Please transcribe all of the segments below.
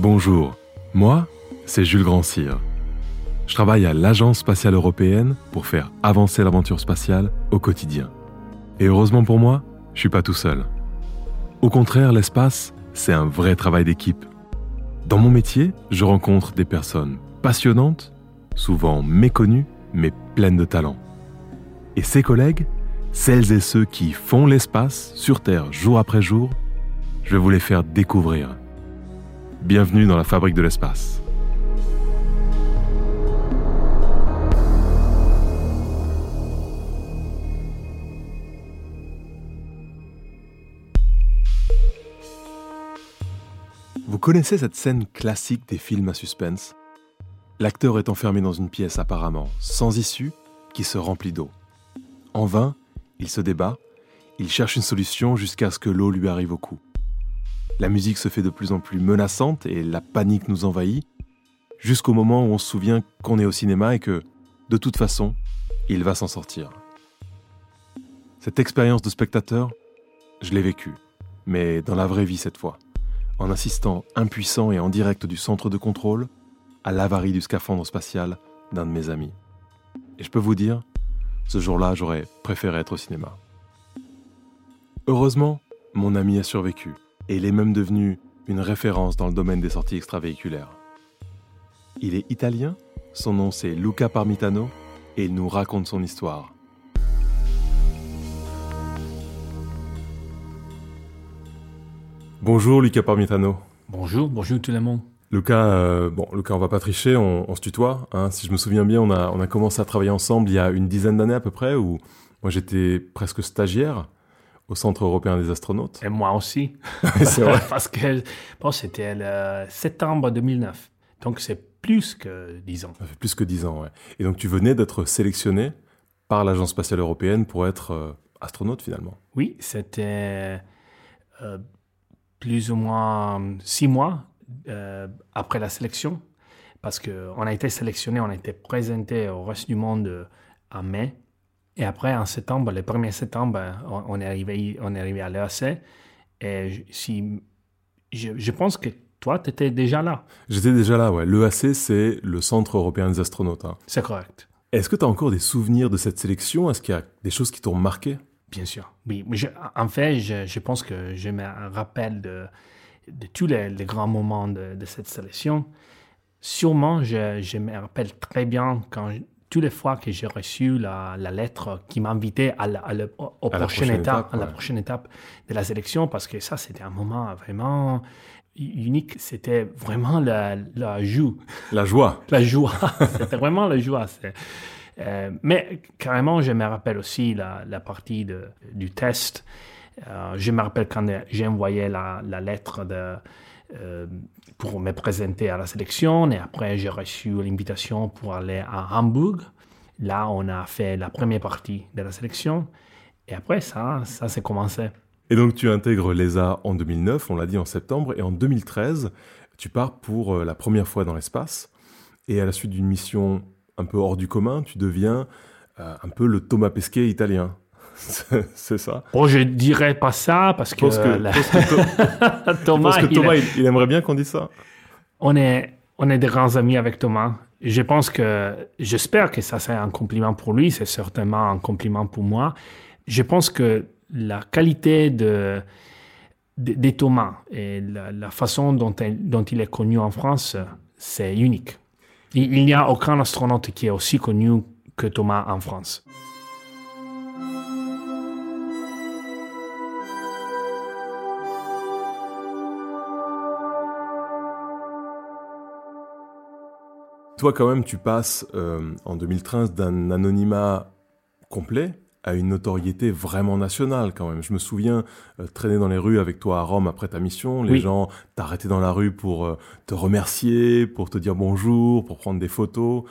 Bonjour, moi, c'est Jules Grandcir. Je travaille à l'Agence spatiale européenne pour faire avancer l'aventure spatiale au quotidien. Et heureusement pour moi, je suis pas tout seul. Au contraire, l'espace, c'est un vrai travail d'équipe. Dans mon métier, je rencontre des personnes passionnantes, souvent méconnues, mais pleines de talent. Et ces collègues, celles et ceux qui font l'espace sur Terre jour après jour, je vais vous les faire découvrir. Bienvenue dans la fabrique de l'espace. Vous connaissez cette scène classique des films à suspense? L'acteur est enfermé dans une pièce apparemment sans issue qui se remplit d'eau. En vain, il se débat, il cherche une solution jusqu'à ce que l'eau lui arrive au cou. La musique se fait de plus en plus menaçante et la panique nous envahit, jusqu'au moment où on se souvient qu'on est au cinéma et que, de toute façon, il va s'en sortir. Cette expérience de spectateur, je l'ai vécue, mais dans la vraie vie cette fois, en assistant impuissant et en direct du centre de contrôle à l'avarie du scaphandre spatial d'un de mes amis. Et je peux vous dire, ce jour-là, j'aurais préféré être au cinéma. Heureusement, mon ami a survécu et il est même devenu une référence dans le domaine des sorties extravéhiculaires. Il est italien, son nom c'est Luca Parmitano, et il nous raconte son histoire. Bonjour Luca Parmitano. Bonjour, bonjour tout le monde. Lucas, euh, bon, Lucas, on va pas tricher, on, se tutoie. Hein. Si je me souviens bien, on a, on a commencé à travailler ensemble il y a une dizaine d'années à peu près, où moi j'étais presque stagiaire au Centre européen des astronautes. Et moi aussi. c'est vrai. Parce que bon, c'était le septembre 2009. Donc c'est plus que dix ans. Ça fait plus que dix ans, ouais. Et donc tu venais d'être sélectionné par l'Agence spatiale européenne pour être euh, astronaute finalement. Oui, c'était euh, plus ou moins six mois euh, après la sélection. Parce qu'on a été sélectionné, on a été présenté au reste du monde en mai et après, en septembre, le 1er septembre, on, est, arrivé, on est arrivé à l'EAC. Et si, je, pense que toi, tu étais déjà là. J'étais déjà là, ouais. L'EAC, c'est le Centre européen des astronautes. Hein. C'est correct. Est-ce que tu as encore des souvenirs de cette sélection? Est-ce qu'il y a des choses qui t'ont marqué? Bien sûr. Oui, en fait, je, pense que je me rappelle de, de tous les, grands moments de, cette sélection. Sûrement, je, je, me rappelle très bien quand toutes les fois que j'ai reçu la, lettre qui m'invitait à, la, au prochaine étape, à la prochaine étape de la sélection, parce que ça, c'était un moment vraiment unique. C'était vraiment la, la joue. La joie. La joie. c'était vraiment la joie. Euh, mais carrément, je me rappelle aussi la, la partie de, du test. Euh, je me rappelle quand j'ai envoyé la, la lettre de, pour me présenter à la sélection. Et après, j'ai reçu l'invitation pour aller à Hambourg. Là, on a fait la première partie de la sélection. Et après, ça, ça s'est commencé. Et donc, tu intègres l'ESA en 2009, on l'a dit en septembre, et en 2013, tu pars pour euh, la première fois dans l'espace. Et à la suite d'une mission un peu hors du commun, tu deviens euh, un peu le Thomas Pesquet italien. C'est ça. Bon, je dirais pas ça parce que, Thomas, il, aimerait bien qu'on dise ça. On est, on est des grands amis avec Thomas. Je pense que, j'espère que ça c'est un compliment pour lui, c'est certainement un compliment pour moi. Je pense que la qualité de, de, Thomas et la, façon dont, dont il est connu en France, c'est unique. Il, il n'y a aucun astronaute qui est aussi connu que Thomas en France. Toi, quand même, tu passes euh, en 2013 d'un anonymat complet à une notoriété vraiment nationale quand même. Je me souviens euh, traîner dans les rues avec toi à Rome après ta mission. Les gens t'arrêtaient dans la rue pour euh, te remercier, pour te dire bonjour, pour prendre des photos.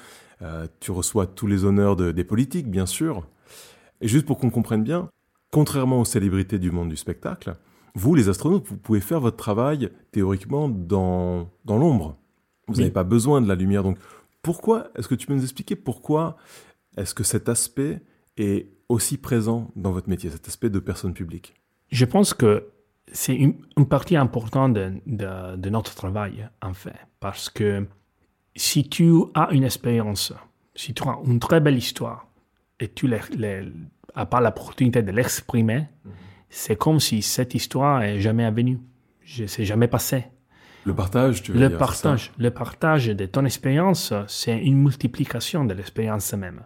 tu reçois tous les honneurs des politiques, bien sûr. Et juste pour qu'on comprenne bien, contrairement aux célébrités du monde du spectacle, vous, les astronautes, vous pouvez faire votre travail théoriquement dans, dans l'ombre. Vous n'avez pas besoin de la lumière. Donc, pourquoi, est-ce que tu peux nous expliquer pourquoi est-ce que cet aspect est aussi présent dans votre métier, cet aspect de personne publique? Je pense que c'est une, partie importante de, de, notre travail, en fait, parce que si tu as une expérience, si tu as une très belle histoire, et tu n'as pas l'opportunité de l'exprimer, mhm. c'est comme si cette histoire n'est jamais venue, c'est jamais passé. Le partage, tu veux le dire partage, Le partage de ton expérience, c'est une multiplication de l'expérience même.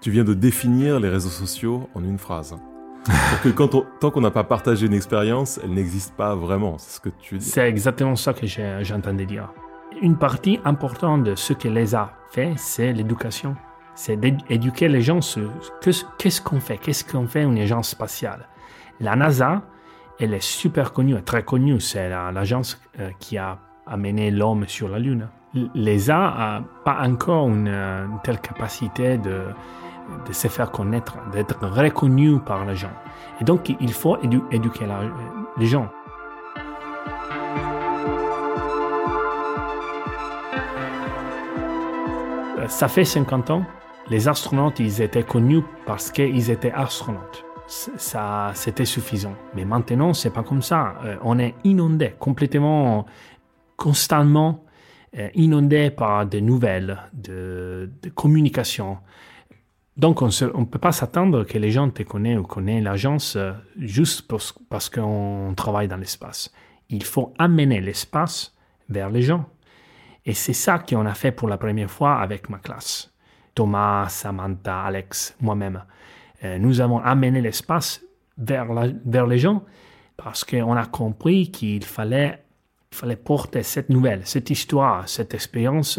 Tu viens de définir les réseaux sociaux en une phrase. Parce que quand tant qu'on n'a pas partagé une expérience, elle n'existe pas vraiment. C'est ce que tu dis. C'est exactement ça que j'entendais dire. Une partie importante de ce que l'ESA fait, c'est l'éducation. C'est d'éduquer les gens sur qu'est-ce qu'on fait, qu'est-ce qu'on fait une agence spatiale. La NASA, elle est super connue, très connue. C'est l'agence euh, qui a amené l'homme sur la Lune. L'ESA n'a pas encore une telle capacité de se faire connaître, d'être reconnu par les gens. Et donc, il faut éduquer les gens. Euh, ça fait 50 ans, les astronautes, ils étaient connus parce qu'ils étaient astronautes. Ça, c'était suffisant. Mais maintenant, c'est pas comme ça. Euh, on est inondé, complètement, constamment euh, inondé par des nouvelles, de, de communication, donc, on ne peut pas s'attendre que les gens te connaissent ou connaissent l'agence euh, juste parce qu'on travaille dans l'espace. Il faut amener l'espace vers les gens. Et c'est ça qu'on a fait pour la première fois avec ma classe. Thomas, Samantha, Alex, moi-même. Euh, nous avons amené l'espace vers, vers les gens parce qu'on a compris qu'il fallait, fallait porter cette nouvelle, cette histoire, cette expérience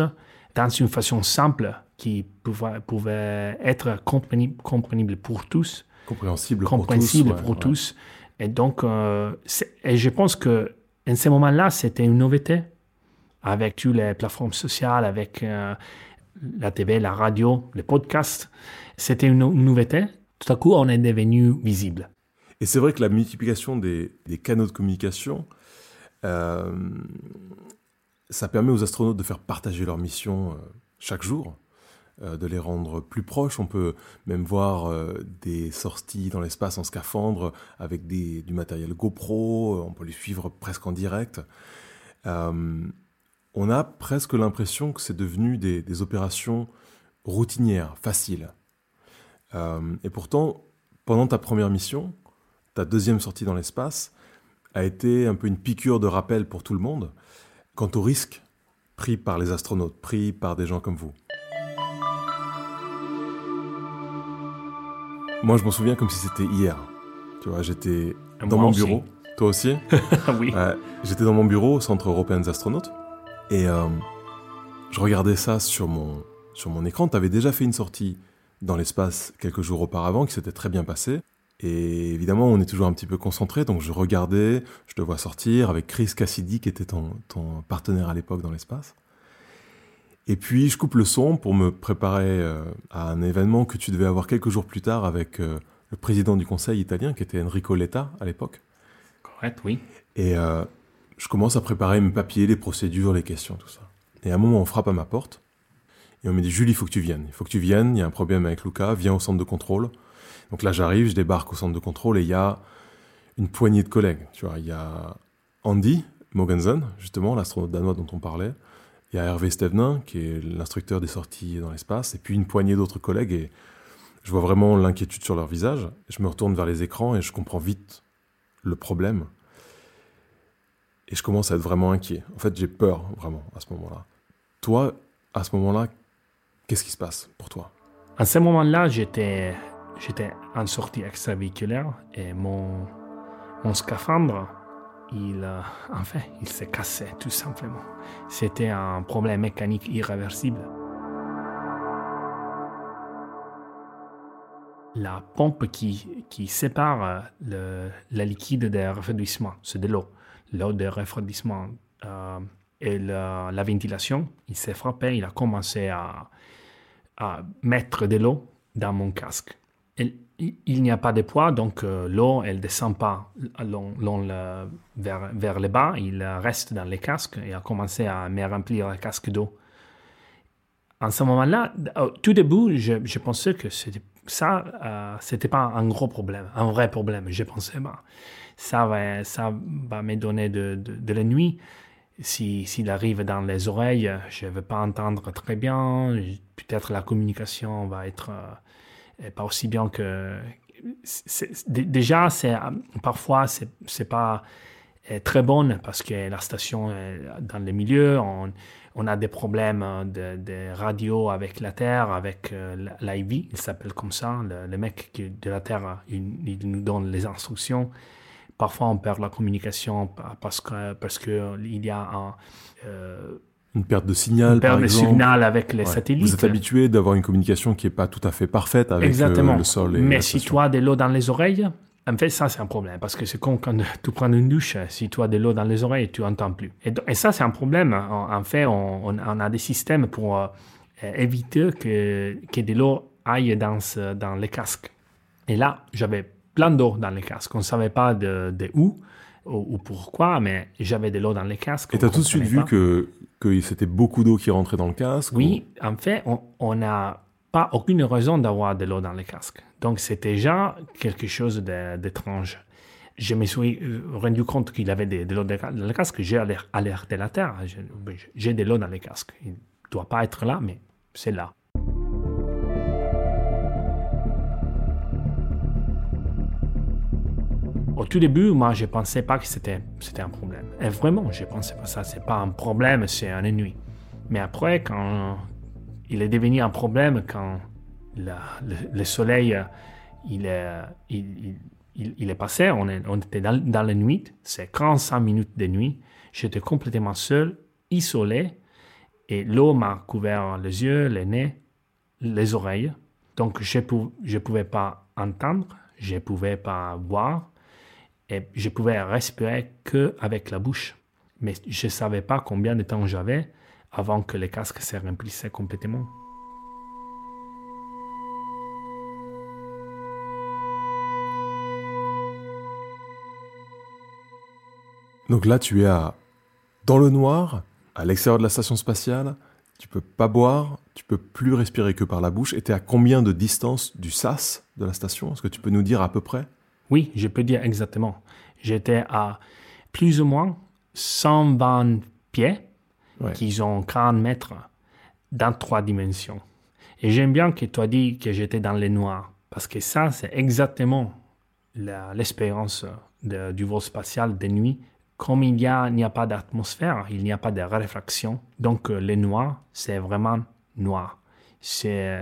dans une façon simple qui pouvait, pouvait être compréhensible pour tous. Compréhensible, compréhensible pour tous. Et donc, euh, et je pense que en ce moment-là, c'était une nouveauté avec toutes les plateformes sociales, avec euh, la TV, la radio, les podcasts. C'était une, nouveauté. Tout à coup, on est devenu visible. Et c'est vrai que la multiplication des, canaux de communication, euh, ça permet aux astronautes de faire partager leur mission chaque jour. Euh, de les rendre plus proches. On peut même voir euh, des sorties dans l'espace en scaphandre avec du matériel GoPro, on peut les suivre presque en direct. Euh, on a presque l'impression que c'est devenu des, opérations routinières, faciles. et pourtant, pendant ta première mission, ta deuxième sortie dans l'espace a été un peu une piqûre de rappel pour tout le monde quant au risque pris par les astronautes, pris par des gens comme vous. Moi, je m'en souviens comme si c'était hier. Tu vois, j'étais dans mon bureau. Toi aussi Oui. j'étais dans mon bureau au Centre européen des astronautes. Et euh, je regardais ça sur mon, sur mon écran. Tu avais déjà fait une sortie dans l'espace quelques jours auparavant qui s'était très bien passée. Et évidemment, on est toujours un petit peu concentré, donc je regardais, je te vois sortir avec Chris Cassidy, qui était ton, ton partenaire à l'époque dans l'espace. Et puis je coupe le son pour me préparer euh, à un événement que tu devais avoir quelques jours plus tard avec euh, le président du conseil italien qui était Enrico Letta à l'époque. Correct, oui. Et euh, je commence à préparer mes papiers, les procédures, les questions, tout ça. Et à un moment, on frappe à ma porte et on me dit Julie, il faut que tu viennes. Il faut que tu viennes, il y a un problème avec Luca, viens au centre de contrôle. Donc là, j'arrive, je débarque au centre de contrôle et il y a une poignée de collègues. Tu vois, il y a Andy Mogensen, justement, l'astronaute danois dont on parlait. Il y a Hervé Stevenin, qui est l'instructeur des sorties dans l'espace, et puis une poignée d'autres collègues. Et je vois vraiment l'inquiétude sur leur visage. Je me retourne vers les écrans et je comprends vite le problème. Et je commence à être vraiment inquiet. En fait, j'ai peur, vraiment, à ce moment-là. Toi, à ce moment-là, qu'est-ce qui se passe pour toi? À ce moment-là, j'étais, j'étais en sortie extravéhiculaire et mon, mon scaphandre il, euh, enfin, il s'est cassé tout simplement. C'était un problème mécanique irréversible. La pompe qui, qui sépare euh, le, la liquide des refroidissement, c'est de l'eau. L'eau de refroidissement euh, et la ventilation, il s'est frappé, il a commencé à, mettre de l'eau dans mon casque il n'y a pas de poids, donc euh, l'eau, elle descend pas vers, le bas, il reste dans les casques et a commencé à me remplir le casque d'eau. En ce moment-là, tout début, je, pensais que ça, euh, c'était pas un gros problème, un vrai problème. Je pensais, ça va, ça va me donner de, de, la nuit. S'il si, arrive dans les oreilles, je ne vais pas entendre très bien. Peut-être la communication va être euh, pas aussi bien que. déjà, c'est parfois c'est, pas euh, très bonne parce que la station est dans les milieux, on, on a des problèmes de, de, radio avec la Terre, avec euh, il s'appelle comme ça, le, le, mec de la Terre, il, nous donne les instructions. Parfois, on perd la communication parce que parce que il y a un, euh, une perte de signal. Une perte de signal avec les ouais. satellites. Vous êtes habitué d'avoir une communication qui n'est pas tout à fait parfaite avec Exactement. le sol. Et Mais si tu as de l'eau dans les oreilles, en fait, ça, c'est un problème, parce que c'est comme quand tu prends une douche, si tu as de l'eau dans les oreilles, tu n'entends plus. Et, et, ça, c'est un problème. En, en fait, on, a des systèmes pour euh, éviter que, que de l'eau aille dans, dans les casques. Et là, j'avais plein d'eau dans les casques. On ne savait pas de, de où ou, ou, pourquoi, mais j'avais de l'eau dans les casques. Et tu as tout de suite vu que, que c'était beaucoup d'eau qui rentrait dans le casque Oui, ou... en fait, on n'a pas aucune raison d'avoir de l'eau dans les casques. Donc, c'était déjà quelque chose d'étrange. Je me suis rendu compte qu'il avait de, de l'eau dans le casque. J'ai alerté la Terre. J'ai de l'eau dans les casques. Il ne doit pas être là, mais c'est là. Au tout début, moi, je ne pensais pas que c'était un problème. Et vraiment, je ne pensais pas ça. Ce n'est pas un problème, c'est un ennui. Mais après, quand il est devenu un problème, quand le, le, soleil il est, il, il, il est passé, on, était dans, dans, la nuit, c'est 45 minutes de nuit, j'étais complètement seul, isolé, et l'eau m'a couvert les yeux, les nez, les oreilles. Donc je ne pouvais pas entendre, je ne pouvais pas voir, et je pouvais respirer que avec la bouche. Mais je ne savais pas combien de temps j'avais avant que les casques se remplissaient complètement. Donc là, tu es dans le noir, à l'extérieur de la station spatiale, tu peux pas boire, tu peux plus respirer que par la bouche, et tu es à combien de distance du sas de la station? Est-ce que tu peux nous dire à peu près? Oui, je peux dire exactement. J'étais à plus ou moins 120 pieds, ouais. qui ont 40 mètres, dans trois dimensions. Et j'aime bien que tu as dit que j'étais dans le noir, parce que ça, c'est exactement l'expérience du vol spatial de nuit comme il n'y a, a, pas d'atmosphère, il n'y a pas de réfraction, donc euh, le noir, c'est vraiment noir. C'est,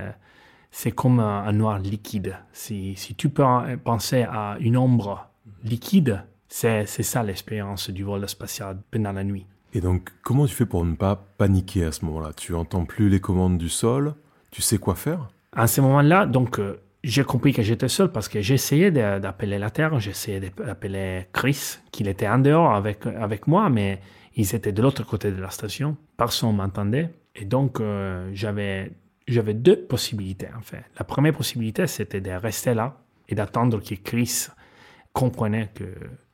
c'est comme un, un, noir liquide. Si, si tu peux penser à une ombre liquide, c'est, ça l'expérience du vol spatial pendant la nuit. Et donc, comment tu fais pour ne pas paniquer à ce moment-là? Tu entends plus les commandes du sol? Tu sais quoi faire? À ce moment-là, donc, euh, j'ai compris que j'étais seul parce que j'essayais d'appeler la Terre, j'essayais d'appeler Chris, qu'il était en dehors avec, avec moi, mais ils étaient de l'autre côté de la station. Personne ne m'entendait. Et donc, euh, j'avais, j'avais deux possibilités, en fait. La première possibilité, c'était de rester là et d'attendre que Chris comprenait que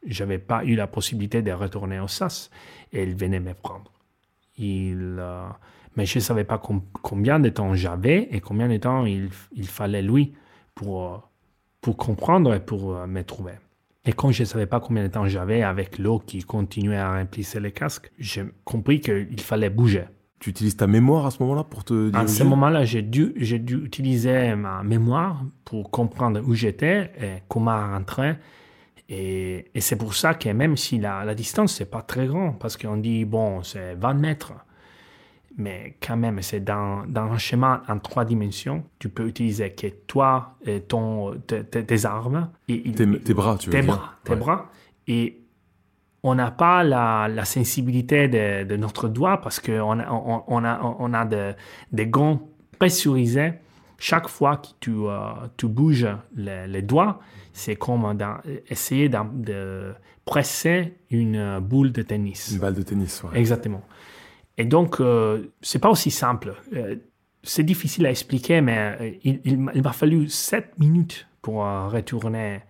j'avais pas eu la possibilité de retourner au SAS et il venait me prendre. Il, euh, mais je ne savais pas com combien de temps j'avais et combien de temps il, il fallait lui pour, pour comprendre et pour euh, me trouver. Et quand je ne savais pas combien de temps j'avais avec l'eau qui continuait à remplir les casques, j'ai compris qu'il fallait bouger. Tu utilises ta mémoire à ce moment-là pour te diriger À ce moment-là, j'ai dû, j'ai dû utiliser ma mémoire pour comprendre où j'étais et comment rentrer. Et, et c'est pour ça que même si la, la distance, c'est pas très grand, parce qu'on dit, bon, c'est 20 mètres, mais quand même, c'est dans, dans, un schéma en trois dimensions. Tu peux utiliser que toi, et ton, tes, tes armes. Et, tes, tes, bras, tu veux tes dire. Bras, tes ouais. bras. Et on n'a pas la, la sensibilité de, de, notre doigt parce qu'on a, on, on a, on a de, des gants pressurisés. Chaque fois que tu, euh, tu bouges les, les doigts, c'est comme dans, essayer de, de presser une boule de tennis. Une balle de tennis, ouais. Exactement. Et donc, euh, c'est pas aussi simple. Euh, c'est difficile à expliquer, mais euh, il, il, il m'a fallu sept minutes pour retourner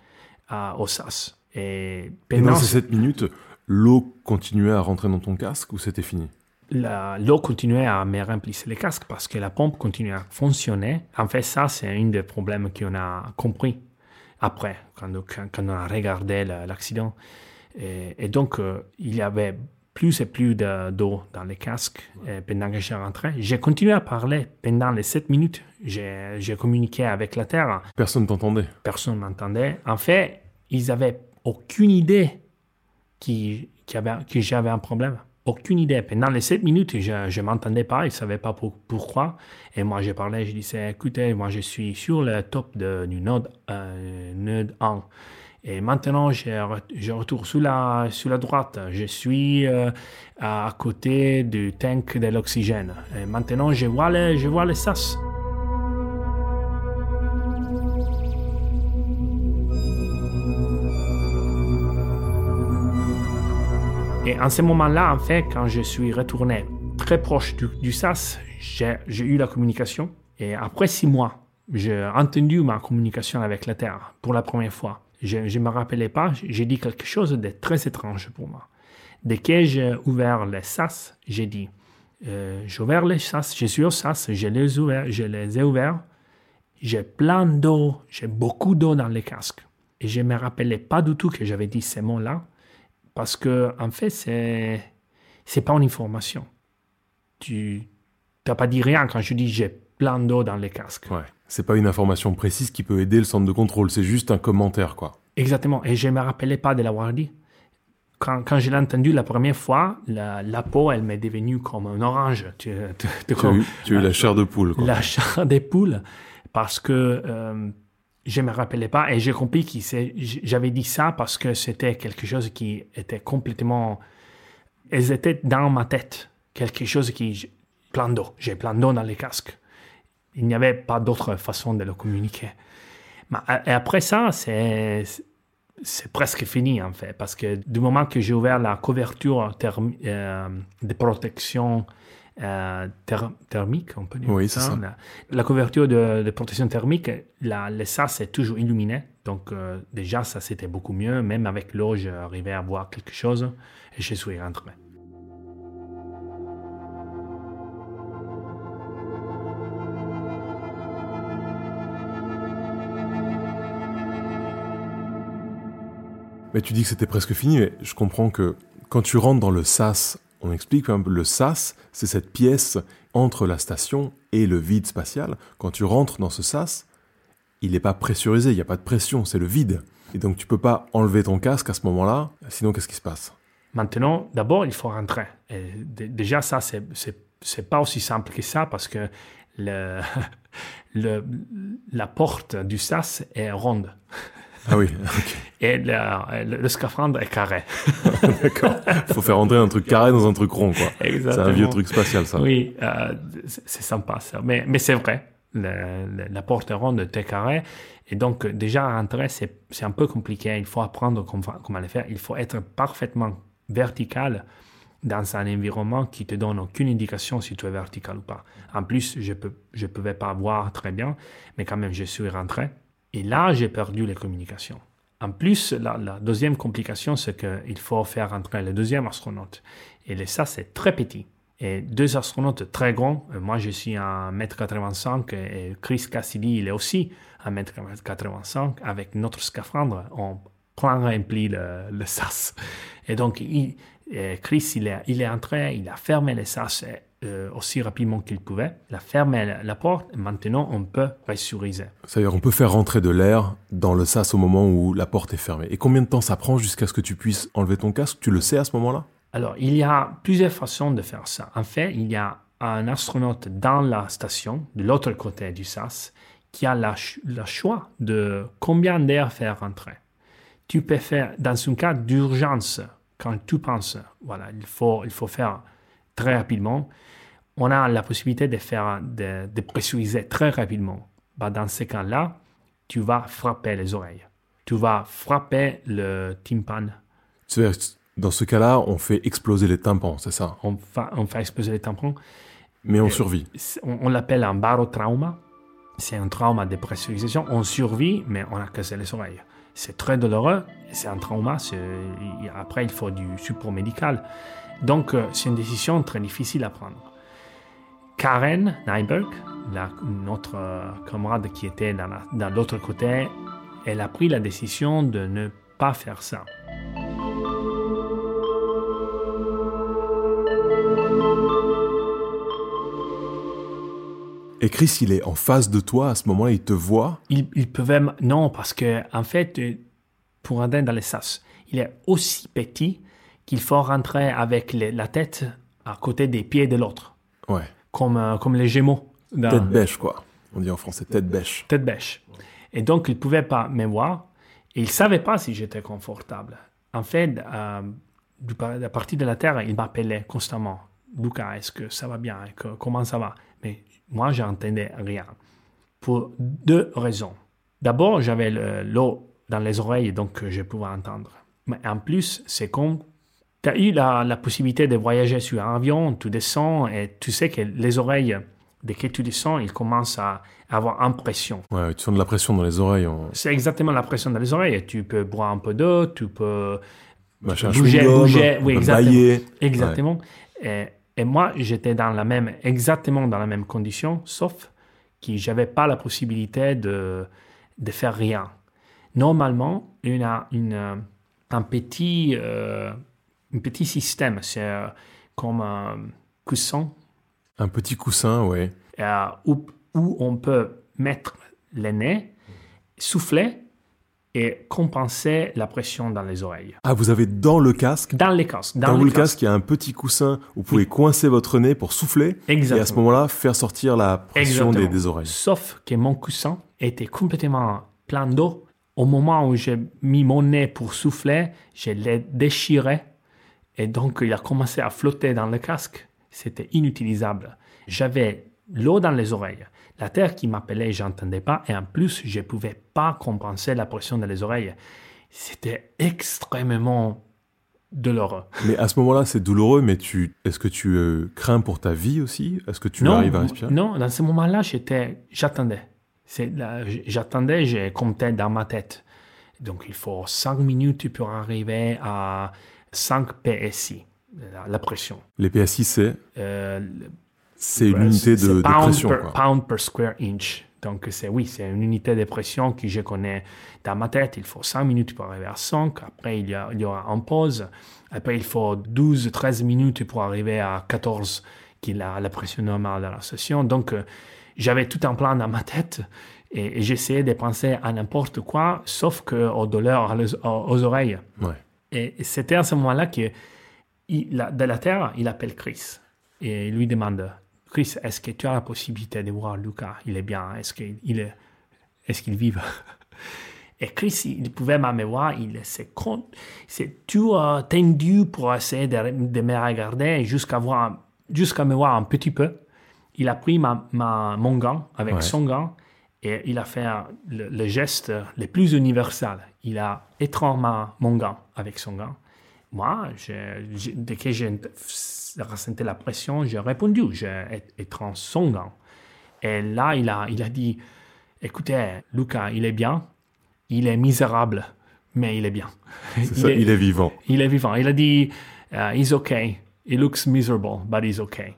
au SAS. Et, Et dans ces sept minutes, l'eau continuait à rentrer dans ton casque ou c'était fini? L'eau continuait à me remplir les casques parce que la pompe continuait à fonctionner. En fait, ça, c'est un des problèmes qu'on a compris après, quand, quand, on a regardé l'accident. Et, donc, euh, il y avait plus et plus d'eau dans les casques pendant que je rentrais. J'ai continué à parler pendant les 7 minutes. J'ai communiqué avec la Terre. Personne t'entendait? Personne m'entendait. En fait, ils n'avaient aucune idée que j'avais un problème aucune idée. Pendant les 7 minutes, je ne m'entendais pas, ils ne savaient pas pourquoi. Et moi, je parlais, je disais, écoutez, moi, je suis sur le top de, du node, euh, node 1. Et maintenant, je, je, retourne sur la, la droite. Je suis euh, à côté du tank de l'oxygène. Et maintenant, je vois les, je vois les sas. Et en ce moment-là, en fait, quand je suis retourné très proche du, SAS, j'ai eu la communication. Et après six mois, j'ai entendu ma communication avec la Terre pour la première fois. Je ne me rappelais pas, j'ai dit quelque chose de très étrange pour moi. Dès que j'ai ouvert le SAS, j'ai dit, euh, j'ai ouvert les SAS, je suis au SAS, je les, je les ai ouverts, j'ai plein d'eau, j'ai beaucoup d'eau dans les casques. Et je ne me rappelais pas du tout que j'avais dit ces mots-là. Parce que, en fait, c'est, c'est pas une information. Tu n'as pas dit rien quand je dis j'ai plein d'eau dans les casques. Ouais. C'est pas une information précise qui peut aider le centre de contrôle, c'est juste un commentaire, quoi. Exactement. Et je ne me rappelais pas de l'avoir dit. Quand, quand je l'ai entendu la première fois, la, la peau, elle m'est devenue comme un orange. Tu, tu, as, eu, tu as eu la chair de poule. Quoi. La chair des poules. Parce que euh, je me rappelais pas. Et j'ai compris que j'avais dit ça parce que c'était quelque chose qui était complètement elles étaient dans ma tête. Quelque chose qui plein d'eau. J'ai plein d'eau dans les casques. Il n'y avait pas d'autre façon de le communiquer. Et après ça c'est c'est presque fini en fait. Parce que du moment que j'ai ouvert la couverture euh, de protection euh, thermique, on peut dire oui, ça. La, couverture de, protection thermique, la, le SAS est toujours illuminé. Donc euh, déjà, ça c'était beaucoup mieux. Même avec l'eau, j'arrivais à voir quelque chose et je suis rentré. Mais tu dis que c'était presque fini, mais je comprends que quand tu rentres dans le SAS on explique que le sas, c'est cette pièce entre la station et le vide spatial. Quand tu rentres dans ce sas, il n'est pas pressurisé, il n'y a pas de pression, c'est le vide. Et donc tu peux pas enlever ton casque à ce moment-là, sinon qu'est-ce qui se passe? Maintenant, d'abord, il faut rentrer. Déjà, ça, c'est, c'est, pas aussi simple que ça parce que la porte du sas est ronde. Ah oui. Et le, scaphandre est carré. D'accord. Il faut faire entrer un truc carré dans un truc rond, quoi. C'est un vieux truc spatial, ça. Oui, euh, c'est sympa, ça. Mais, mais c'est vrai. la porte ronde est carrée. Et donc, déjà, rentrer, c'est un peu compliqué. Il faut apprendre comment, le faire. Il faut être parfaitement vertical dans un environnement qui te donne aucune indication si tu es vertical ou pas. En plus, je ne je pouvais pas voir très bien, mais quand même, je suis rentré. Et là, j'ai perdu les communications. En plus, la, deuxième complication, c'est qu'il faut faire entrer le deuxième astronaute. Et ça, c'est très petit. Et deux astronautes très grands, euh, moi je suis à 1m85 et Chris Cassidy, il est aussi à 1m85 avec notre scaphandre, on prend rempli le, le SAS. Et donc, Chris, il est, il est entré, il a fermé le SAS euh, aussi rapidement qu'il pouvait. Il a fermé la porte. Maintenant, on peut pressuriser. C'est-à-dire, on peut faire rentrer de l'air dans le sas au moment où la porte est fermée. Et combien de temps ça prend jusqu'à ce que tu puisses enlever ton casque? Tu le sais à ce moment-là? Alors, il y a plusieurs façons de faire ça. En fait, il y a un astronaute dans la station, de l'autre côté du sas, qui a le choix de combien d'air faire rentrer. Tu peux faire, dans un cas d'urgence, quand tu penses, voilà, il faut, il faut faire très rapidement, on a la possibilité de faire, de, pressuriser très rapidement. Bah, dans ce cas-là, tu vas frapper les oreilles. Tu vas frapper le tympan. Dans ce cas-là, on fait exploser les tympans, c'est ça? On, on fait exploser les tympans. Mais on survit. On, l'appelle un barotrauma. C'est un trauma de pressurisation. On survit, mais on a cassé les oreilles. C'est très douloureux. C'est un trauma. Après, il faut du support médical. Donc, euh, c'est une décision très difficile à prendre. Karen Nyberg, la, notre euh, camarade qui était dans, la- dans l'autre côté, elle a pris la décision de ne pas faire ça. Et Chris, il est en face de toi à ce moment-là, il te voit? Il, il pouvait... m- Non, parce que en fait, euh, pour aller dans les sas, il est aussi petit qu'il faut rentrer avec les- la tête à côté des pieds de l'autre, Ouais. comme, euh, comme les Gémeaux. dans- Tête bêche, quoi. On dit en français tête bêche. tête bêche. Et donc, il ne pouvait pas me voir. Et il ne savait pas si j'étais confortable. En fait, euh, à partir de la Terre, il m'appelait constamment. Lucas, est-ce que ça va bien? Que- Comment ça va? Mais moi, je n'entendais rien. Pour deux raisons. D'abord, j'avais le- l'eau dans les oreilles, donc euh, je pouvais entendre. Mais en plus, c'est comme tu as eu la, la possibilité de voyager sur un avion, tu descends et tu sais que les oreilles, dès que tu descends, ils commencent à avoir impression. Ouais, tu sens de la pression dans les oreilles. C'est exactement la pression dans les oreilles. Tu peux boire un peu d'eau, tu peux bouger, bouger, oui, exactement. bailler. Exactement. Et, et moi, j'étais dans la même, exactement dans la même condition, sauf que j'avais pas la possibilité de, de faire rien. Normalement, une, une, un petit, euh, un petit système, c'est euh, comme un coussin Un petit coussin, ouais. euh, où, où on peut mettre le nez, souffler et compenser la pression dans les oreilles. Ah, vous avez dans le casque, Dans les casques. Dans, le casque, il y a un petit coussin où vous pouvez coincer votre nez pour souffler. Et à ce Exactement. moment-là, faire sortir la pression des, Exactement. des oreilles. Sauf que mon coussin était complètement plein d'eau. Au moment où j'ai mis mon nez pour souffler, je l'ai déchiré et donc il a commencé à flotter dans le casque. C'était inutilisable. J'avais l'eau dans les oreilles. La terre qui m'appelait, je n'entendais pas. Et en plus, je ne pouvais pas compenser la pression dans les oreilles. C'était extrêmement douloureux. Mais à ce moment-là, c'est douloureux, mais tu, est-ce que tu euh, crains pour ta vie aussi? Est-ce que tu non, arrives à respirer? Non, dans ce moment-là, j'étais, j'attendais. C'est là, j- j'attendais, j'ai compté dans ma tête. Donc, il faut 5 minutes pour arriver à 5 PSI, la, la pression. Les PSI, c'est, Euh, c'est une unité de, de pound pression. Per, quoi. pound per square inch. Donc, c'est oui, c'est une unité de pression que je connais dans ma tête. Il faut 5 minutes pour arriver à 5. Après, il y, a, il y aura une pause. Après, il faut 12-13 minutes pour arriver à 14, qui est la, la pression normale de la session. Donc, euh, j'avais tout un plan dans ma tête et, et j'essayais de penser à n'importe quoi, sauf que aux douleurs aux oreilles. Ouais. Et c'était à ce moment-là que, il, la- de la Terre, il appelle Chris et il lui demande Chris, est-ce que tu as la possibilité de voir Lucas Il est bien. Est-ce qu'il il est, est-ce qu'il vit Et Chris, il pouvait me voir, il s'est tout euh, tendu pour essayer de, de me regarder jusqu'à voir, jusqu'à me voir un petit peu. Il a pris ma, ma- mon gant avec Ouais. son gant et il a fait le, le geste le plus universel. Il a ma- mon gant avec son gant. Moi, je- je- dès que j'ai ressenti la pression, j'ai répondu, j'ai é- étreint son gant. Et là, il a, il a dit, écoutez, Lucas, il est bien, il est misérable, mais il est bien. C'est ça, il est vivant. il est vivant. Il a dit, uh, he's okay. He looks miserable, but he's okay.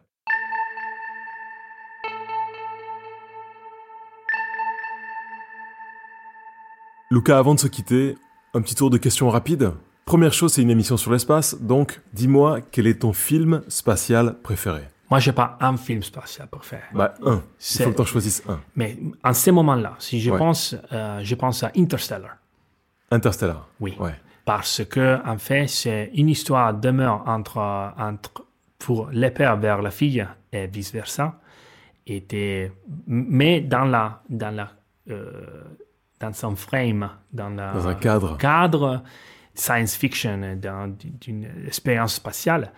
Lucas, avant de se quitter, un petit tour de questions rapides. Première chose, c'est une émission sur l'espace, donc dis-moi quel est ton film spatial préféré? Moi, j'ai pas un film spatial préféré. Bah, un. Il faut que tu en choisisses un. Mais en ce moment-là, si je Ouais. pense, euh, je pense à Interstellar. Interstellar. Oui. Ouais. Parce que, en fait, c'est une histoire demeure entre, entre, pour le père vers la fille et vice-versa. Était, mais dans la, dans la, euh, dans son frame, dans, la, Dans un cadre. cadre science fiction, d'une expérience spatiale.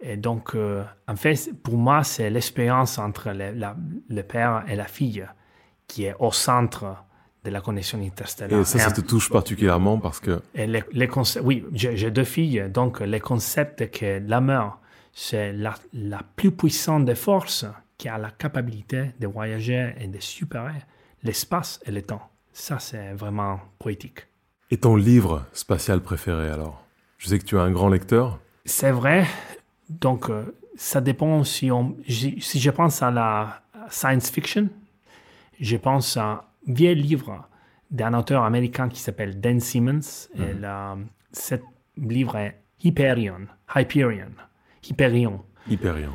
Et donc, euh, en fait, pour moi, c'est l'expérience entre le, la- le père et la fille qui est au centre de la connexion interstellaire. Et ça, ça te touche particulièrement parce que Et les, les concepts, oui, j'ai deux filles, donc les concepts que l'amour, c'est la, la plus puissante des forces qui a la capacité de voyager et de supérer l'espace et le temps. Ça, c'est vraiment poétique. Et ton livre spatial préféré alors? Je sais que tu es un grand lecteur. C'est vrai, donc, euh, ça dépend si, on, si je pense à la science fiction, je pense à un vieil livre d'un auteur américain qui s'appelle Dan Simmons. Et mhm. ce livre est Hyperion. Hyperion. Hyperion. Hyperion,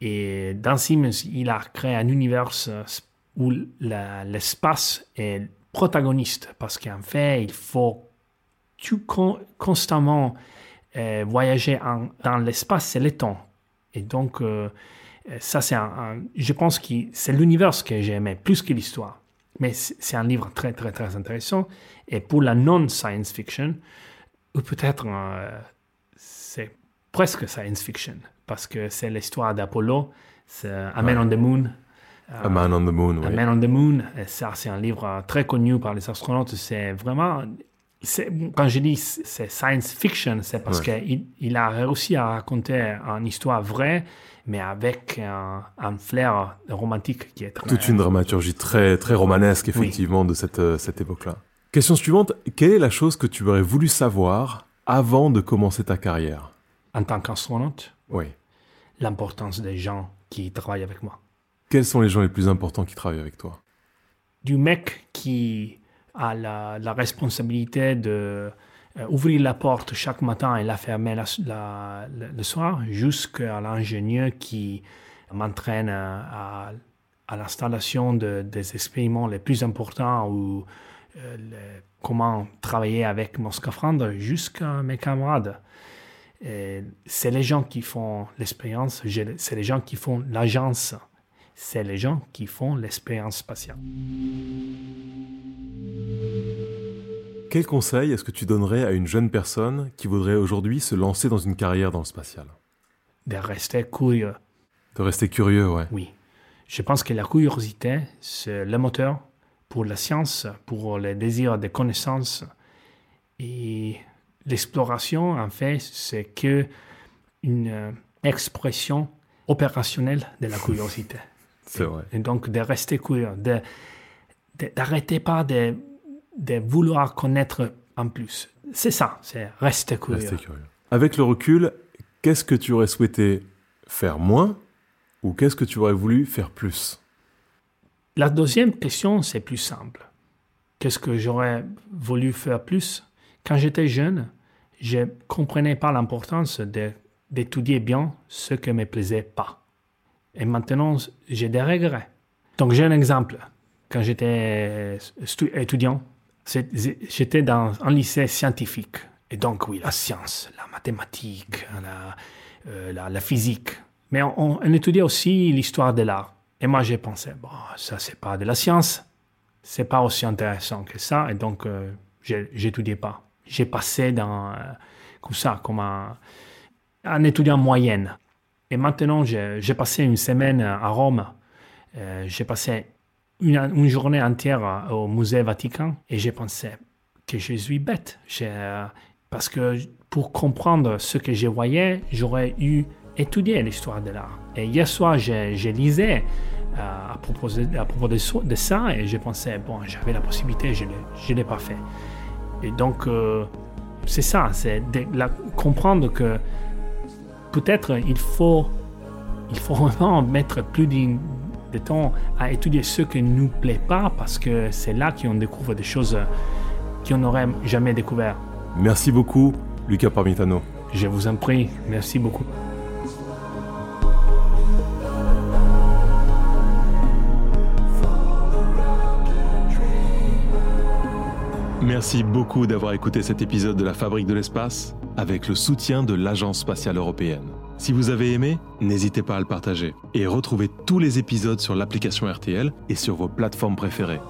Et Dan Simmons, il a créé un univers où l'espace est protagoniste parce qu'en fait, il faut tout constamment euh, voyager dans l'espace c'est le temps. Et donc, euh, ça, c'est un, Je pense que c'est l'univers que j'ai aimé plus que l'histoire. Mais c'est un livre très, très, très intéressant. Et pour la non-science fiction, ou peut-être euh, c'est presque science fiction, parce que c'est l'histoire d'Apollo, c'est A Man on the Moon. A Man on the Moon, A Man on the Moon. Et ça, c'est un livre très connu par les astronautes. C'est vraiment quand je dis c'est science fiction, c'est parce qu'il il a réussi à raconter une histoire vraie, mais avec un, flair romantique qui est très... Toute une dramaturgie très, très romanesque, effectivement, de cette, euh, cette époque-là. Question suivante, quelle est la chose que tu aurais voulu savoir avant de commencer ta carrière? En tant qu'astronaute? Oui. L'importance des gens qui travaillent avec moi. Quels sont les gens les plus importants qui travaillent avec toi? Du mec qui a la, responsabilité de euh, ouvrir la porte chaque matin et la fermer le soir, jusqu'à l'ingénieur qui m'entraîne à, l'installation des expériments les plus importants ou euh, comment travailler avec mon scaphandre jusqu'à mes camarades. C'est les gens qui font l'expérience, c'est les gens qui font l'agence, c'est les gens qui font l'expérience spatiale. Quel conseil est-ce que tu donnerais à une jeune personne qui voudrait aujourd'hui se lancer dans une carrière dans le spatial? De rester curieux. De rester curieux, ouais. Oui. Je pense que la curiosité, c'est le moteur pour la science, pour le désir de connaissances. Et l'exploration, en fait, c'est que une expression opérationnelle de la curiosité. c'est vrai. Et donc, de rester curieux, d'arrêter pas de de vouloir connaître en plus. C'est ça, c'est rester curieux. Rester curieux. Avec le recul, qu'est-ce que tu aurais souhaité faire moins ou qu'est-ce que tu aurais voulu faire plus? La deuxième question, c'est plus simple. Qu'est-ce que j'aurais voulu faire plus? Quand j'étais jeune, je ne comprenais pas l'importance d'étudier bien ce qui ne me plaisait pas. Et maintenant, j'ai des regrets. Donc j'ai un exemple. Quand j'étais étudiant, J'étais dans un lycée scientifique. Et donc, oui, la science, la mathématique, la, euh, physique. Mais on, étudiait aussi l'histoire de l'art. Et moi, j'ai pensé, bon, ça, c'est pas de la science. C'est pas aussi intéressant que ça. Et donc, euh, j'étudiais pas. J'ai passé dans, euh, comme ça, comme un, un étudiant moyenne. Et maintenant, j'ai passé une semaine à Rome. Euh, j'ai passé une, journée entière au musée Vatican et j'ai pensé que je suis bête. Euh, parce que pour comprendre ce que je voyais, j'aurais eu étudié l'histoire de l'art. Et hier soir, je, lisais euh, à propos, de, ça et je pensais, bon, j'avais la possibilité, je ne l'ai pas fait. Et donc, c'est ça, c'est comprendre que peut-être il faut, il faut vraiment mettre plus d'une de temps à étudier ce qui ne nous plaît pas parce que c'est là qu'on découvre des choses qu'on n'aurait jamais découvert. Merci beaucoup, Lucas Parmitano. Je vous en prie, merci beaucoup. Merci beaucoup d'avoir écouté cet épisode de la Fabrique de l'espace avec le soutien de l'Agence spatiale européenne. Si vous avez aimé, n'hésitez pas à le partager et retrouvez tous les épisodes sur l'application RTL et sur vos plateformes préférées.